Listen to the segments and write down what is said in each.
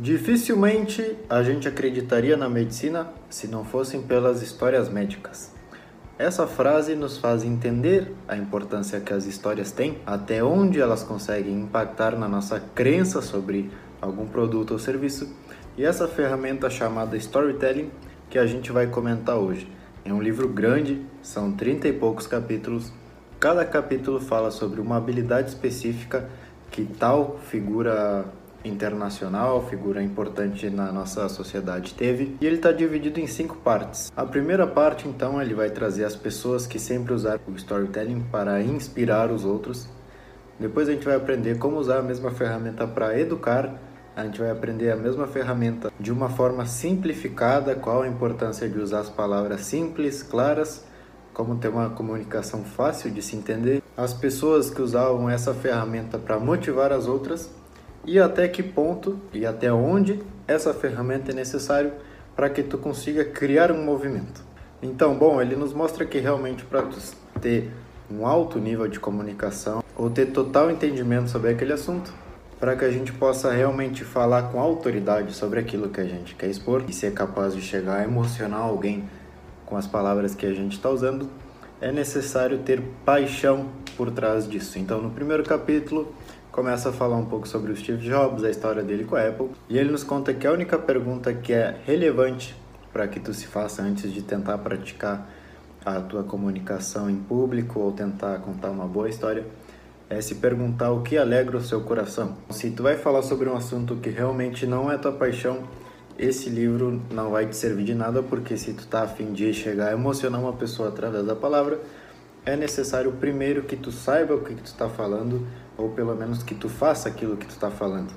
Dificilmente a gente acreditaria na medicina se não fossem pelas histórias médicas. Essa frase nos faz entender a importância que as histórias têm, até onde elas conseguem impactar na nossa crença sobre algum produto ou serviço, e essa ferramenta chamada storytelling que a gente vai comentar hoje. É um livro grande, são 30 e poucos capítulos. Cada capítulo fala sobre uma habilidade específica que tal figura internacional, figura importante na nossa sociedade teve, e ele está dividido em cinco partes. A primeira parte, então, ele vai trazer as pessoas que sempre usaram o storytelling para inspirar os outros. Depois a gente vai aprender como usar a mesma ferramenta para educar. A gente vai aprender a mesma ferramenta de uma forma simplificada, qual a importância de usar as palavras simples, claras, como ter uma comunicação fácil de se entender. As pessoas que usavam essa ferramenta para motivar as outras e até que ponto e até onde essa ferramenta é necessário para que tu consiga criar um movimento. Então, bom, ele nos mostra que realmente para tu ter um alto nível de comunicação ou ter total entendimento sobre aquele assunto, para que a gente possa realmente falar com autoridade sobre aquilo que a gente quer expor e ser capaz de chegar a emocionar alguém com as palavras que a gente está usando, é necessário ter paixão por trás disso. Então, no primeiro capítulo, começa a falar um pouco sobre o Steve Jobs, a história dele com a Apple, e ele nos conta que a única pergunta que é relevante para que tu se faça antes de tentar praticar a tua comunicação em público ou tentar contar uma boa história é se perguntar o que alegra o seu coração. Se tu vai falar sobre um assunto que realmente não é tua paixão, esse livro não vai te servir de nada porque se tu tá afim de chegar a emocionar uma pessoa através da palavra, é necessário primeiro que tu saiba o que, que tu está falando ou pelo menos que tu faça aquilo que tu está falando.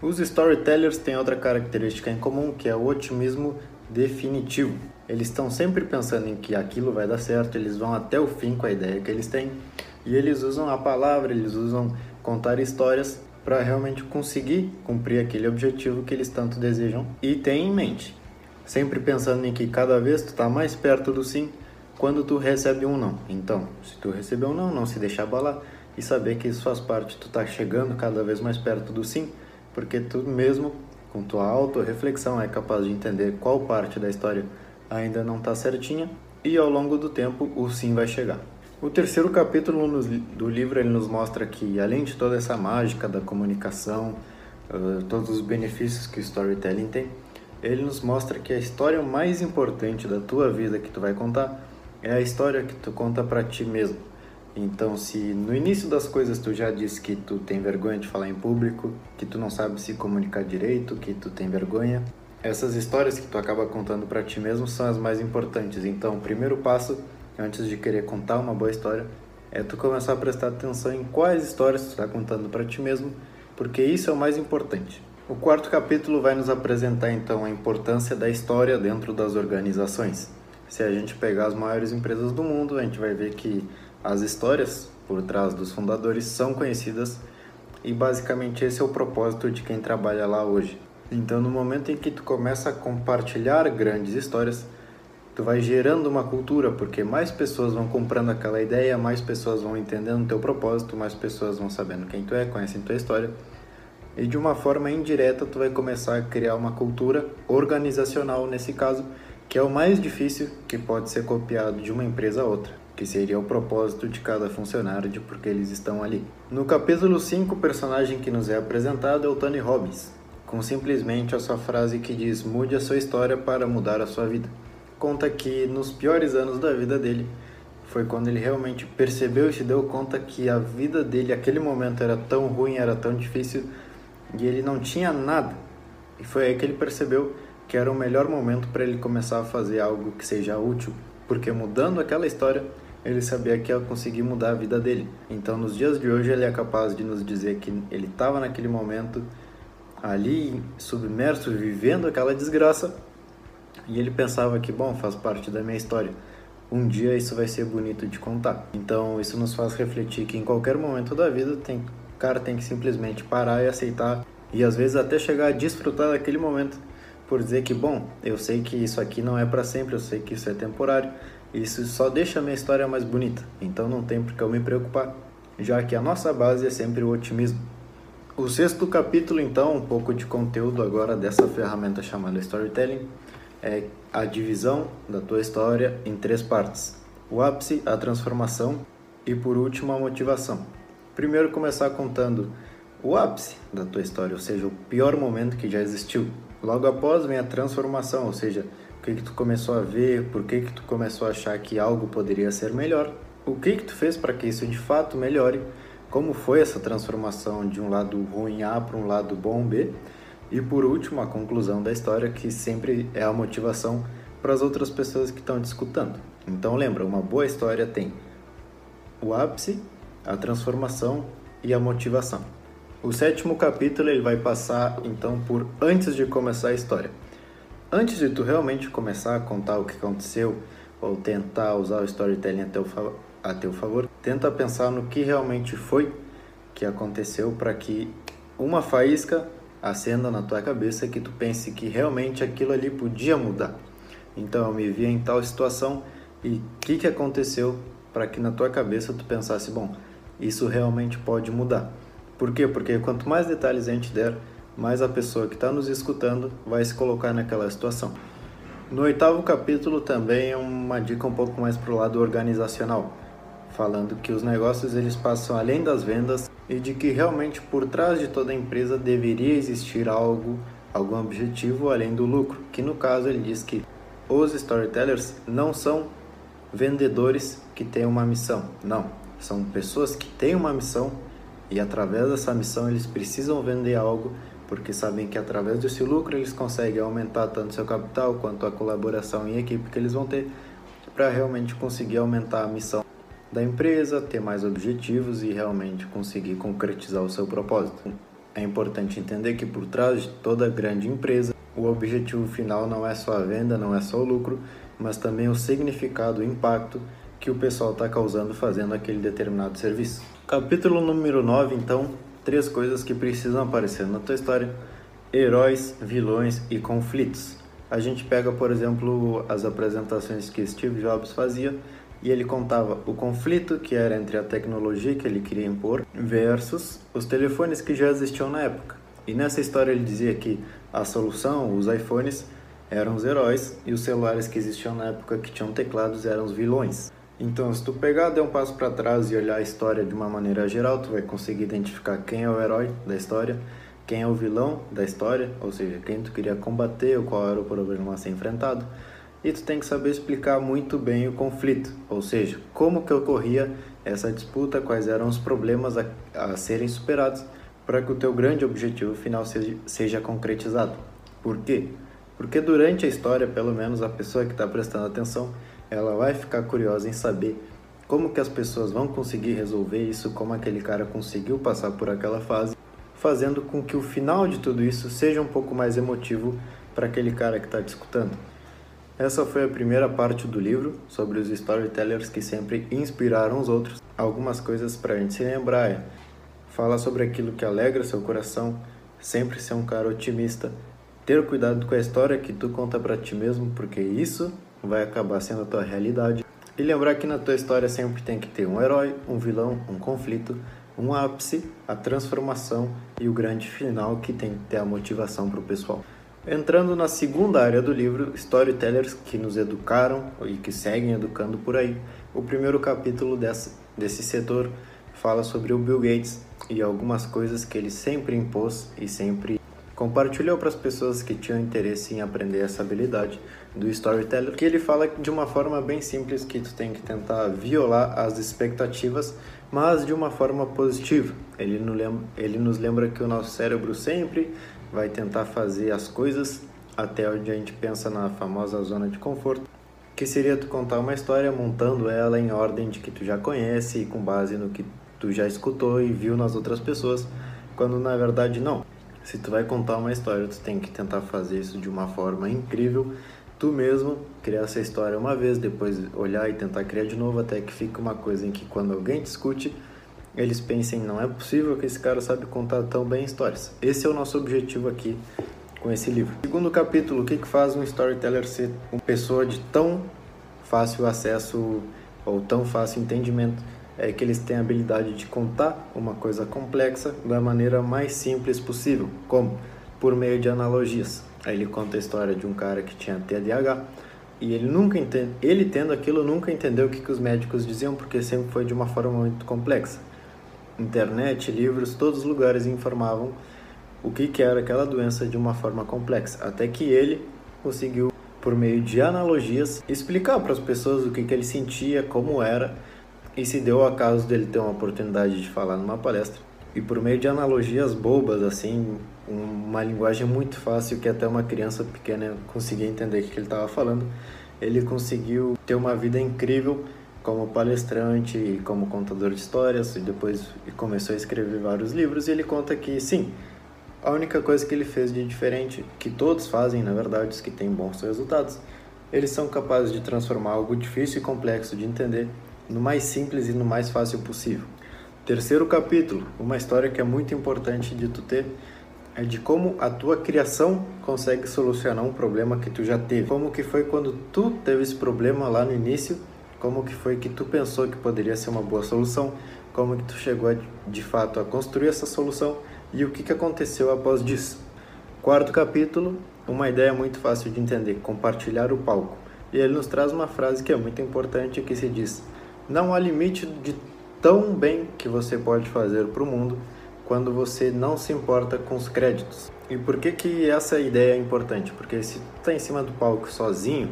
Os storytellers têm outra característica em comum, que é o otimismo definitivo. Eles estão sempre pensando em que aquilo vai dar certo, eles vão até o fim com a ideia que eles têm e eles usam a palavra, eles usam contar histórias para realmente conseguir cumprir aquele objetivo que eles tanto desejam e têm em mente. Sempre pensando em que cada vez tu está mais perto do sim quando tu recebe um não. Então, se tu receber um não, não se deixar abalar e saber que isso faz parte, tu tá chegando cada vez mais perto do sim, porque tu mesmo, com tua auto-reflexão, é capaz de entender qual parte da história ainda não está certinha e ao longo do tempo o sim vai chegar. O terceiro capítulo do livro ele nos mostra que, além de toda essa mágica da comunicação, uh, todos os benefícios que o storytelling tem, ele nos mostra que a história mais importante da tua vida que tu vai contar é a história que tu conta para ti mesmo então, se no início das coisas tu já disse que tu tem vergonha de falar em público, que tu não sabe se comunicar direito, que tu tem vergonha, essas histórias que tu acaba contando para ti mesmo são as mais importantes. Então, o primeiro passo antes de querer contar uma boa história é tu começar a prestar atenção em quais histórias tu está contando para ti mesmo, porque isso é o mais importante. O quarto capítulo vai nos apresentar então a importância da história dentro das organizações. Se a gente pegar as maiores empresas do mundo, a gente vai ver que as histórias por trás dos fundadores são conhecidas e basicamente esse é o propósito de quem trabalha lá hoje. Então, no momento em que tu começa a compartilhar grandes histórias, tu vai gerando uma cultura, porque mais pessoas vão comprando aquela ideia, mais pessoas vão entendendo o teu propósito, mais pessoas vão sabendo quem tu é, conhecem tua história. E de uma forma indireta, tu vai começar a criar uma cultura organizacional nesse caso, que é o mais difícil que pode ser copiado de uma empresa a outra que seria o propósito de cada funcionário de por que eles estão ali. No capítulo 5, o personagem que nos é apresentado é o Tony Robbins, com simplesmente a sua frase que diz: Mude a sua história para mudar a sua vida. Conta que nos piores anos da vida dele foi quando ele realmente percebeu e se deu conta que a vida dele, aquele momento, era tão ruim, era tão difícil e ele não tinha nada. E foi aí que ele percebeu que era o melhor momento para ele começar a fazer algo que seja útil, porque mudando aquela história ele sabia que ia conseguir mudar a vida dele. Então, nos dias de hoje, ele é capaz de nos dizer que ele estava naquele momento ali submerso, vivendo aquela desgraça, e ele pensava que, bom, faz parte da minha história. Um dia isso vai ser bonito de contar. Então, isso nos faz refletir que em qualquer momento da vida, tem, o cara tem que simplesmente parar e aceitar, e às vezes até chegar a desfrutar daquele momento, por dizer que, bom, eu sei que isso aqui não é para sempre, eu sei que isso é temporário, isso só deixa a minha história mais bonita, então não tem por que eu me preocupar, já que a nossa base é sempre o otimismo. O sexto capítulo, então, um pouco de conteúdo agora dessa ferramenta chamada Storytelling, é a divisão da tua história em três partes: o ápice, a transformação e, por último, a motivação. Primeiro, começar contando o ápice da tua história, ou seja, o pior momento que já existiu. Logo após vem a transformação, ou seja, o que, que tu começou a ver, por que, que tu começou a achar que algo poderia ser melhor, o que, que tu fez para que isso de fato melhore, como foi essa transformação de um lado ruim A para um lado bom B, e por último a conclusão da história, que sempre é a motivação para as outras pessoas que estão te escutando. Então lembra, uma boa história tem o ápice, a transformação e a motivação. O sétimo capítulo ele vai passar então por antes de começar a história. Antes de tu realmente começar a contar o que aconteceu ou tentar usar o storytelling a teu, a teu favor, tenta pensar no que realmente foi que aconteceu para que uma faísca acenda na tua cabeça que tu pense que realmente aquilo ali podia mudar. Então eu me vi em tal situação e o que, que aconteceu para que na tua cabeça tu pensasse, bom, isso realmente pode mudar. Por quê? Porque quanto mais detalhes a gente der, mais a pessoa que está nos escutando vai se colocar naquela situação. No oitavo capítulo também é uma dica um pouco mais para o lado organizacional, falando que os negócios eles passam além das vendas e de que realmente por trás de toda empresa deveria existir algo, algum objetivo além do lucro, que no caso ele diz que os storytellers não são vendedores que têm uma missão, não, são pessoas que têm uma missão e através dessa missão eles precisam vender algo porque sabem que através desse lucro eles conseguem aumentar tanto seu capital quanto a colaboração em equipe que eles vão ter para realmente conseguir aumentar a missão da empresa, ter mais objetivos e realmente conseguir concretizar o seu propósito. É importante entender que por trás de toda grande empresa, o objetivo final não é só a venda, não é só o lucro, mas também o significado, o impacto que o pessoal está causando fazendo aquele determinado serviço. Capítulo número 9, então, três coisas que precisam aparecer na tua história: heróis, vilões e conflitos. A gente pega, por exemplo, as apresentações que Steve Jobs fazia e ele contava o conflito que era entre a tecnologia que ele queria impor versus os telefones que já existiam na época. E nessa história ele dizia que a solução, os iPhones, eram os heróis e os celulares que existiam na época que tinham teclados eram os vilões. Então, se tu pegar, der um passo para trás e olhar a história de uma maneira geral, tu vai conseguir identificar quem é o herói da história, quem é o vilão da história, ou seja, quem tu queria combater ou qual era o problema a ser enfrentado. E tu tem que saber explicar muito bem o conflito, ou seja, como que ocorria essa disputa, quais eram os problemas a, a serem superados para que o teu grande objetivo final seja, seja concretizado. Por quê? Porque durante a história, pelo menos a pessoa que está prestando atenção, ela vai ficar curiosa em saber como que as pessoas vão conseguir resolver isso, como aquele cara conseguiu passar por aquela fase, fazendo com que o final de tudo isso seja um pouco mais emotivo para aquele cara que está discutindo. Essa foi a primeira parte do livro sobre os storytellers que sempre inspiraram os outros. Algumas coisas para a gente se lembrar é fala sobre aquilo que alegra seu coração, sempre ser um cara otimista, ter cuidado com a história que tu conta para ti mesmo, porque isso vai acabar sendo a tua realidade. E lembrar que na tua história sempre tem que ter um herói, um vilão, um conflito, um ápice, a transformação e o grande final que tem que ter a motivação para o pessoal. Entrando na segunda área do livro, Storytellers que nos educaram e que seguem educando por aí, o primeiro capítulo desse, setor fala sobre o Bill Gates e algumas coisas que ele sempre impôs e sempre compartilhou para as pessoas que tinham interesse em aprender essa habilidade do storyteller, que ele fala de uma forma bem simples que tu tem que tentar violar as expectativas, mas de uma forma positiva. Ele, ele nos lembra que o nosso cérebro sempre vai tentar fazer as coisas até onde a gente pensa na famosa zona de conforto, que seria tu contar uma história montando ela em ordem de que tu já conhece e com base no que tu já escutou e viu nas outras pessoas, quando na verdade não. Se tu vai contar uma história, tu tem que tentar fazer isso de uma forma incrível tu mesmo criar essa história uma vez, depois olhar e tentar criar de novo, até que fique uma coisa em que quando alguém discute, eles pensem, não é possível que esse cara sabe contar tão bem histórias. Esse é o nosso objetivo aqui com esse livro. Segundo capítulo, o que, que faz um storyteller ser uma pessoa de tão fácil acesso ou tão fácil entendimento? é que eles têm a habilidade de contar uma coisa complexa da maneira mais simples possível, como por meio de analogias. Aí ele conta a história de um cara que tinha TDAH e ele nunca entende, ele tendo aquilo nunca entendeu o que, que os médicos diziam porque sempre foi de uma forma muito complexa. Internet, livros, todos os lugares informavam o que, que era aquela doença de uma forma complexa, até que ele conseguiu por meio de analogias explicar para as pessoas o que, que ele sentia, como era e se deu a caso dele ter uma oportunidade de falar numa palestra e por meio de analogias bobas assim uma linguagem muito fácil que até uma criança pequena conseguia entender o que ele estava falando ele conseguiu ter uma vida incrível como palestrante e como contador de histórias e depois começou a escrever vários livros e ele conta que sim a única coisa que ele fez de diferente que todos fazem na verdade os que têm bons resultados eles são capazes de transformar algo difícil e complexo de entender no mais simples e no mais fácil possível. Terceiro capítulo, uma história que é muito importante de tu ter, é de como a tua criação consegue solucionar um problema que tu já teve. Como que foi quando tu teve esse problema lá no início, como que foi que tu pensou que poderia ser uma boa solução, como que tu chegou a, de fato a construir essa solução e o que, que aconteceu após disso. Quarto capítulo, uma ideia muito fácil de entender, compartilhar o palco. E ele nos traz uma frase que é muito importante que se diz: não há limite de tão bem que você pode fazer para o mundo quando você não se importa com os créditos. E por que que essa ideia é importante? Porque se tu tá em cima do palco sozinho,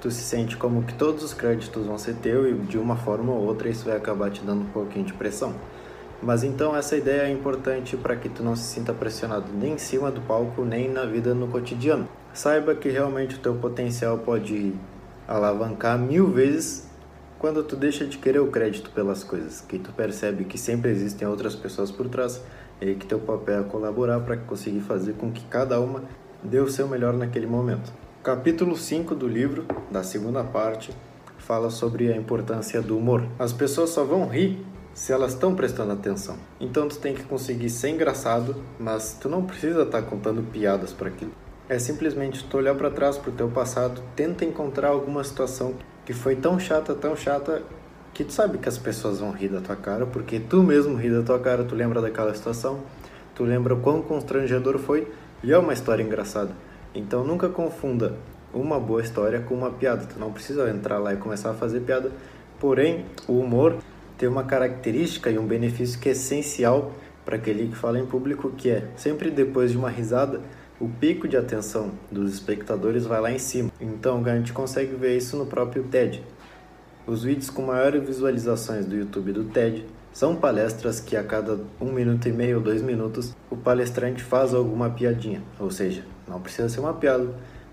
tu se sente como que todos os créditos vão ser teu e de uma forma ou outra isso vai acabar te dando um pouquinho de pressão. Mas então essa ideia é importante para que tu não se sinta pressionado nem em cima do palco, nem na vida no cotidiano. Saiba que realmente o teu potencial pode alavancar mil vezes quando tu deixa de querer o crédito pelas coisas, que tu percebe que sempre existem outras pessoas por trás e que teu papel é colaborar para conseguir fazer com que cada uma dê o seu melhor naquele momento. capítulo 5 do livro, da segunda parte, fala sobre a importância do humor. As pessoas só vão rir se elas estão prestando atenção. Então tu tem que conseguir ser engraçado, mas tu não precisa estar tá contando piadas para aquilo. É simplesmente tu olhar para trás para o teu passado, tenta encontrar alguma situação que foi tão chata, tão chata, que tu sabe que as pessoas vão rir da tua cara, porque tu mesmo ri da tua cara, tu lembra daquela situação, tu lembra o quão constrangedor foi, e é uma história engraçada. Então nunca confunda uma boa história com uma piada. Tu não precisa entrar lá e começar a fazer piada. Porém, o humor tem uma característica e um benefício que é essencial para aquele que fala em público, que é sempre depois de uma risada, o pico de atenção dos espectadores vai lá em cima. Então a gente consegue ver isso no próprio TED. Os vídeos com maiores visualizações do YouTube do TED são palestras que a cada um minuto e meio ou dois minutos o palestrante faz alguma piadinha, ou seja, não precisa ser uma piada,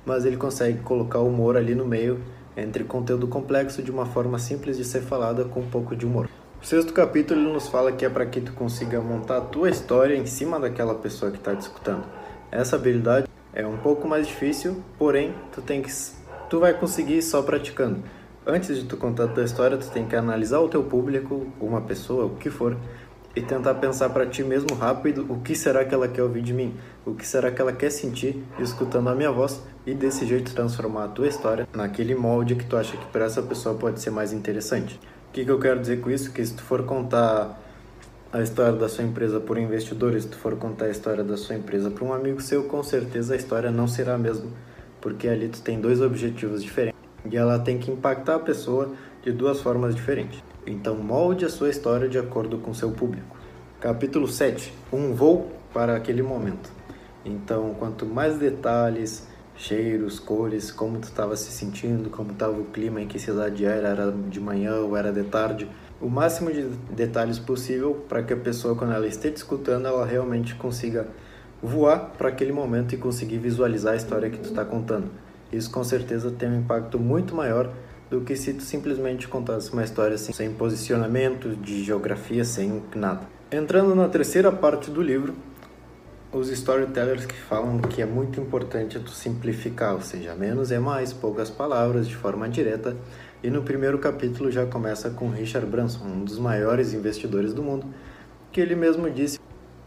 mas ele consegue colocar humor ali no meio entre conteúdo complexo de uma forma simples de ser falada com um pouco de humor. O sexto capítulo nos fala que é para que tu consiga montar a tua história em cima daquela pessoa que está te escutando. Essa habilidade é um pouco mais difícil, porém tu tem que tu vai conseguir só praticando. Antes de tu contar a tua história, tu tem que analisar o teu público, uma pessoa, o que for, e tentar pensar para ti mesmo rápido o que será que ela quer ouvir de mim, o que será que ela quer sentir escutando a minha voz e desse jeito transformar a tua história naquele molde que tu acha que para essa pessoa pode ser mais interessante. O que, que eu quero dizer com isso? Que se tu for contar a história da sua empresa por investidores, se tu for contar a história da sua empresa para um amigo seu, com certeza a história não será a mesma, porque ali tu tem dois objetivos diferentes e ela tem que impactar a pessoa de duas formas diferentes. Então molde a sua história de acordo com seu público. Capítulo 7. Um voo para aquele momento. Então, quanto mais detalhes, cheiros, cores, como tu estava se sentindo, como estava o clima, em que cidade era, era de manhã ou era de tarde, o máximo de detalhes possível para que a pessoa, quando ela esteja te escutando, ela realmente consiga voar para aquele momento e conseguir visualizar a história que tu está contando. Isso com certeza tem um impacto muito maior do que se tu simplesmente contasse uma história assim, sem posicionamento, de geografia, sem nada. Entrando na terceira parte do livro, os storytellers que falam que é muito importante tu simplificar, ou seja, menos é mais, poucas palavras, de forma direta, e no primeiro capítulo já começa com Richard Branson, um dos maiores investidores do mundo, que ele mesmo disse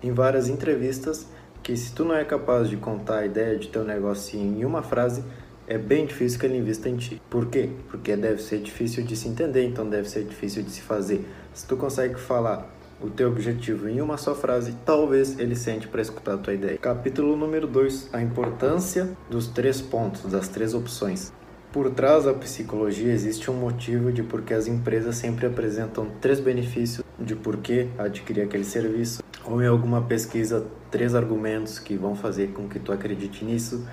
em várias entrevistas que se tu não é capaz de contar a ideia de teu negócio em uma frase, é bem difícil que ele invista em ti. Por quê? Porque deve ser difícil de se entender, então deve ser difícil de se fazer. Se tu consegue falar o teu objetivo em uma só frase, talvez ele sente para escutar a tua ideia. Capítulo número 2, a importância dos três pontos, das três opções. Por trás da psicologia existe um motivo de por que as empresas sempre apresentam três benefícios de por que adquirir aquele serviço, ou em alguma pesquisa, três argumentos que vão fazer com que tu acredite nisso.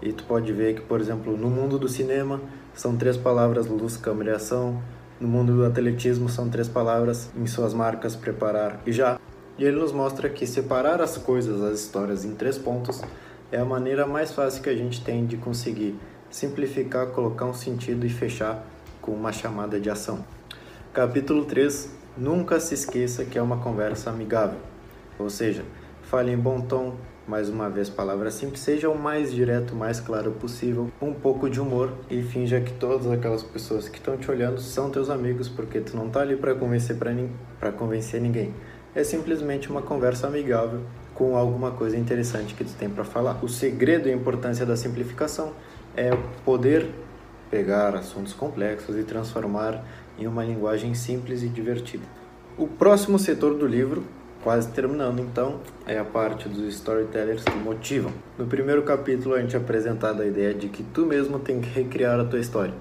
E tu pode ver que, por exemplo, no mundo do cinema são três palavras luz, câmera e ação. No mundo do atletismo são três palavras em suas marcas preparar e já. E ele nos mostra que separar as coisas, as histórias em três pontos é a maneira mais fácil que a gente tem de conseguir simplificar, colocar um sentido e fechar com uma chamada de ação. Capítulo 3: Nunca se esqueça que é uma conversa amigável. Ou seja, fale em bom tom, mais uma vez palavra simples, seja o mais direto, mais claro possível, um pouco de humor e finja que todas aquelas pessoas que estão te olhando são teus amigos, porque tu não tá ali para convencer para convencer ninguém. É simplesmente uma conversa amigável com alguma coisa interessante que tu tem para falar. O segredo e a importância da simplificação é poder pegar assuntos complexos e transformar em uma linguagem simples e divertida. O próximo setor do livro, quase terminando então, é a parte dos storytellers que motivam. No primeiro capítulo a gente é apresentado a ideia de que tu mesmo tem que recriar a tua história.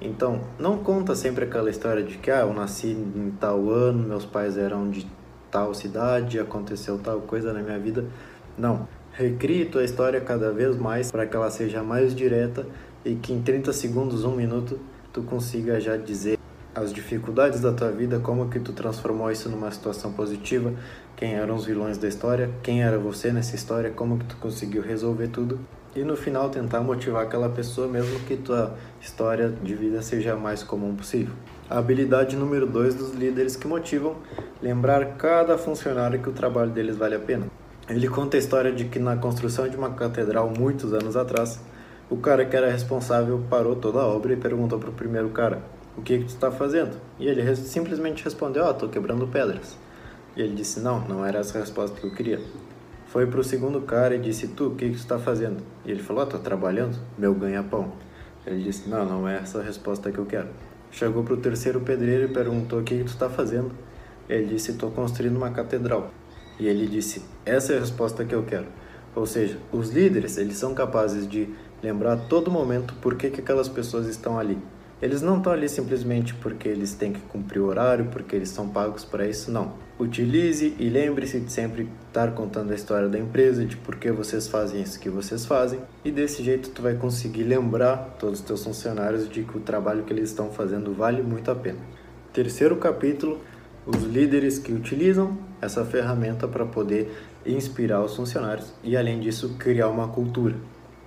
Então, não conta sempre aquela história de que ah, eu nasci em tal ano, meus pais eram de tal cidade, aconteceu tal coisa na minha vida. Não. Recrie tua história cada vez mais para que ela seja mais direta e que em 30 segundos, um minuto, tu consiga já dizer as dificuldades da tua vida, como que tu transformou isso numa situação positiva, quem eram os vilões da história, quem era você nessa história, como que tu conseguiu resolver tudo e no final tentar motivar aquela pessoa mesmo que tua história de vida seja mais comum possível. A habilidade número 2 dos líderes que motivam, lembrar cada funcionário que o trabalho deles vale a pena. Ele conta a história de que na construção de uma catedral muitos anos atrás, o cara que era responsável parou toda a obra e perguntou para o primeiro cara: O que, que tu está fazendo? E ele simplesmente respondeu: Ah, estou quebrando pedras. E ele disse: Não, não era essa a resposta que eu queria. Foi para o segundo cara e disse: Tu, o que, que tu está fazendo? E ele falou: Ah, estou trabalhando, meu ganha-pão. Ele disse: Não, não é essa a resposta que eu quero. Chegou para o terceiro pedreiro e perguntou: O que, que tu está fazendo? Ele disse: Estou construindo uma catedral. E ele disse: Essa é a resposta que eu quero. Ou seja, os líderes, eles são capazes de lembrar a todo momento por que, que aquelas pessoas estão ali. Eles não estão ali simplesmente porque eles têm que cumprir o horário, porque eles são pagos para isso, não. Utilize e lembre-se de sempre estar contando a história da empresa, de por que vocês fazem isso que vocês fazem, e desse jeito tu vai conseguir lembrar todos os teus funcionários de que o trabalho que eles estão fazendo vale muito a pena. Terceiro capítulo os líderes que utilizam essa ferramenta para poder inspirar os funcionários e, além disso, criar uma cultura.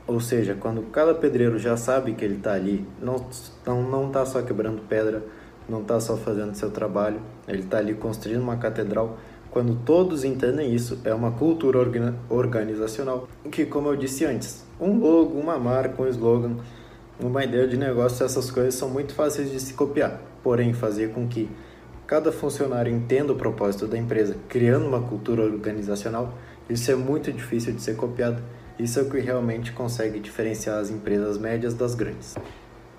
Ou seja, quando cada pedreiro já sabe que ele está ali, não está não, tá só quebrando pedra, não está só fazendo seu trabalho, ele está ali construindo uma catedral. Quando todos entendem isso, é uma cultura organizacional que, como eu disse antes, um logo, uma marca, um slogan, uma ideia de negócio, essas coisas são muito fáceis de se copiar. Porém, fazer com que cada funcionário entenda o propósito da empresa, criando uma cultura organizacional, isso é muito difícil de ser copiado. Isso é o que realmente consegue diferenciar as empresas médias das grandes.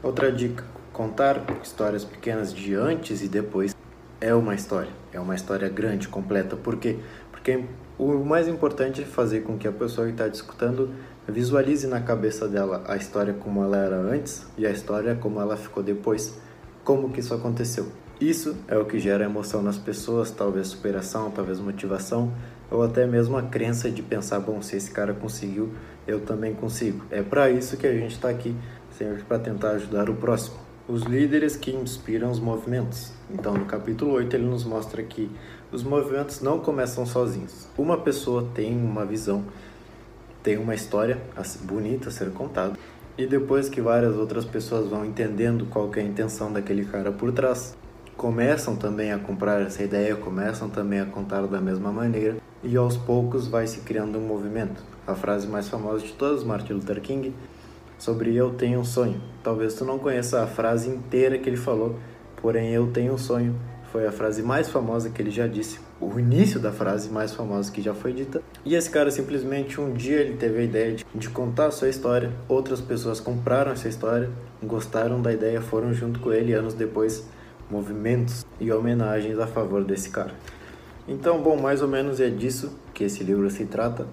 Outra dica: contar histórias pequenas de antes e depois é uma história. É uma história grande, completa. Por quê? Porque o mais importante é fazer com que a pessoa que está discutindo visualize na cabeça dela a história como ela era antes e a história como ela ficou depois. Como que isso aconteceu? Isso é o que gera emoção nas pessoas, talvez superação, talvez motivação, ou até mesmo a crença de pensar, bom, se esse cara conseguiu, eu também consigo. É para isso que a gente está aqui, sempre para tentar ajudar o próximo. Os líderes que inspiram os movimentos. Então, no capítulo 8, ele nos mostra que os movimentos não começam sozinhos. Uma pessoa tem uma visão, tem uma história bonita a ser contada, e depois que várias outras pessoas vão entendendo qual é a intenção daquele cara por trás, começam também a comprar essa ideia, começam também a contar da mesma maneira e aos poucos vai se criando um movimento. A frase mais famosa de todas, Martin Luther King, sobre eu tenho um sonho. Talvez tu não conheça a frase inteira que ele falou, porém eu tenho um sonho foi a frase mais famosa que ele já disse. o início da frase mais famosa que já foi dita. E esse cara simplesmente um dia ele teve a ideia de, de, contar a sua história, outras pessoas compraram essa história, gostaram da ideia, foram junto com ele anos depois movimentos e homenagens a favor desse cara. Então, bom, mais ou menos é disso que esse livro se trata.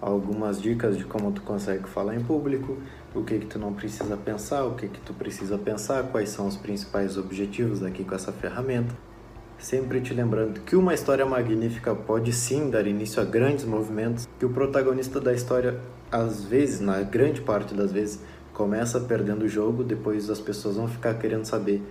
Algumas dicas de como tu consegue falar em público, o que que tu não precisa pensar, o que que tu precisa pensar, quais são os principais objetivos aqui com essa ferramenta. Sempre te lembrando que uma história magnífica pode sim dar início a grandes movimentos, que o protagonista da história, às vezes, na grande parte das vezes, começa perdendo o jogo, depois as pessoas vão ficar querendo saber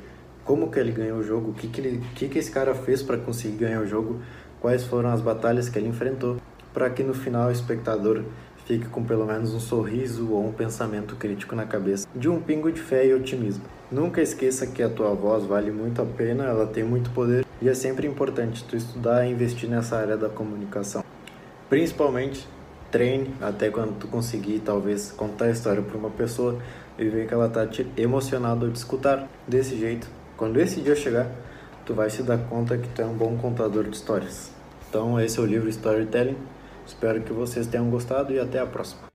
como que ele ganhou o jogo, o que que, ele, que, que esse cara fez para conseguir ganhar o jogo, quais foram as batalhas que ele enfrentou, para que no final o espectador fique com pelo menos um sorriso ou um pensamento crítico na cabeça, de um pingo de fé e otimismo. Nunca esqueça que a tua voz vale muito a pena, ela tem muito poder e é sempre importante tu estudar e investir nessa área da comunicação. Principalmente treine até quando tu conseguir talvez contar a história para uma pessoa e ver que ela tá emocionada de escutar desse jeito quando esse dia chegar, tu vai se dar conta que tu é um bom contador de histórias. Então, esse é o livro Storytelling. Espero que vocês tenham gostado e até a próxima.